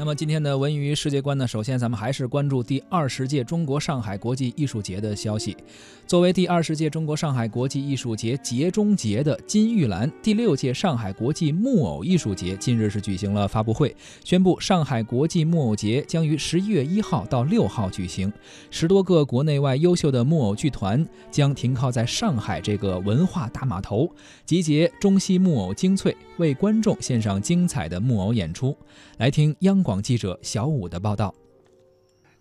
那么今天的文娱世界观呢？首先咱们还是关注第二十届中国上海国际艺术节的消息。作为第二十届中国上海国际艺术节节中节的金玉兰，第六届上海国际木偶艺术节近日是举行了发布会，宣布上海国际木偶节将于十一月一号到六号举行。十多个国内外优秀的木偶剧团将停靠在上海这个文化大码头，集结中西木偶精粹，为观众献上精彩的木偶演出。来听央广。广记者小武的报道：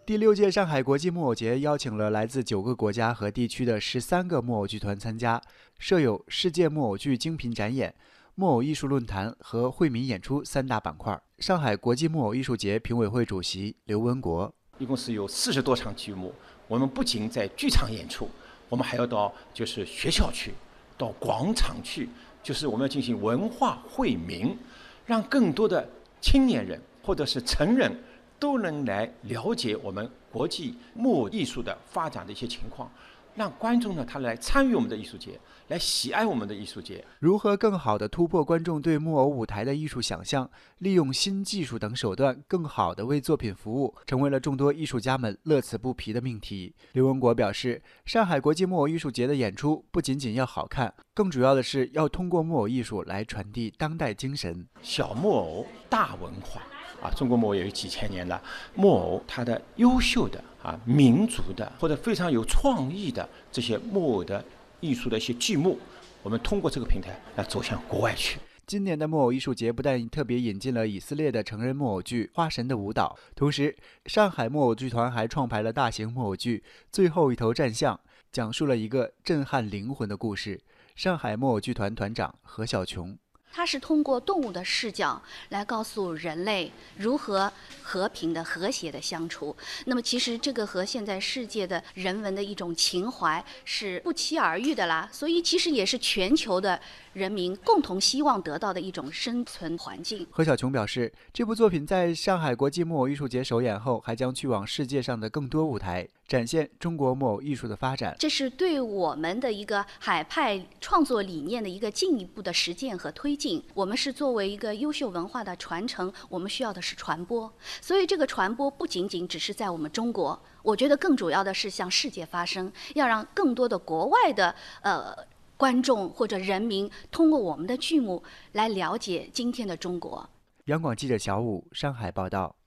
第六届上海国际木偶节邀请了来自九个国家和地区的十三个木偶剧团参加，设有世界木偶剧精品展演、木偶艺术论坛和惠民演出三大板块。上海国际木偶艺术节评委会主席刘文国：一共是有四十多场剧目，我们不仅在剧场演出，我们还要到就是学校去，到广场去，就是我们要进行文化惠民，让更多的青年人。或者是成人都能来了解我们国际木偶艺术的发展的一些情况，让观众呢他来参与我们的艺术节，来喜爱我们的艺术节。如何更好地突破观众对木偶舞台的艺术想象，利用新技术等手段更好地为作品服务，成为了众多艺术家们乐此不疲的命题。刘文国表示，上海国际木偶艺术节的演出不仅仅要好看，更主要的是要通过木偶艺术来传递当代精神。小木偶大文化。啊，中国木偶也有几千年了。木偶它的优秀的啊，民族的或者非常有创意的这些木偶的艺术的一些剧目，我们通过这个平台来走向国外去。今年的木偶艺术节不但特别引进了以色列的成人木偶剧《花神的舞蹈》，同时上海木偶剧团还创排了大型木偶剧《最后一头战象》，讲述了一个震撼灵魂的故事。上海木偶剧团团长何小琼。它是通过动物的视角来告诉人类如何和平的、和谐的相处。那么，其实这个和现在世界的人文的一种情怀是不期而遇的啦。所以，其实也是全球的人民共同希望得到的一种生存环境。何小琼表示，这部作品在上海国际木偶艺术节首演后，还将去往世界上的更多舞台。展现中国木偶艺术的发展，这是对我们的一个海派创作理念的一个进一步的实践和推进。我们是作为一个优秀文化的传承，我们需要的是传播。所以这个传播不仅仅只是在我们中国，我觉得更主要的是向世界发声，要让更多的国外的呃观众或者人民通过我们的剧目来了解今天的中国。央广记者小武上海报道。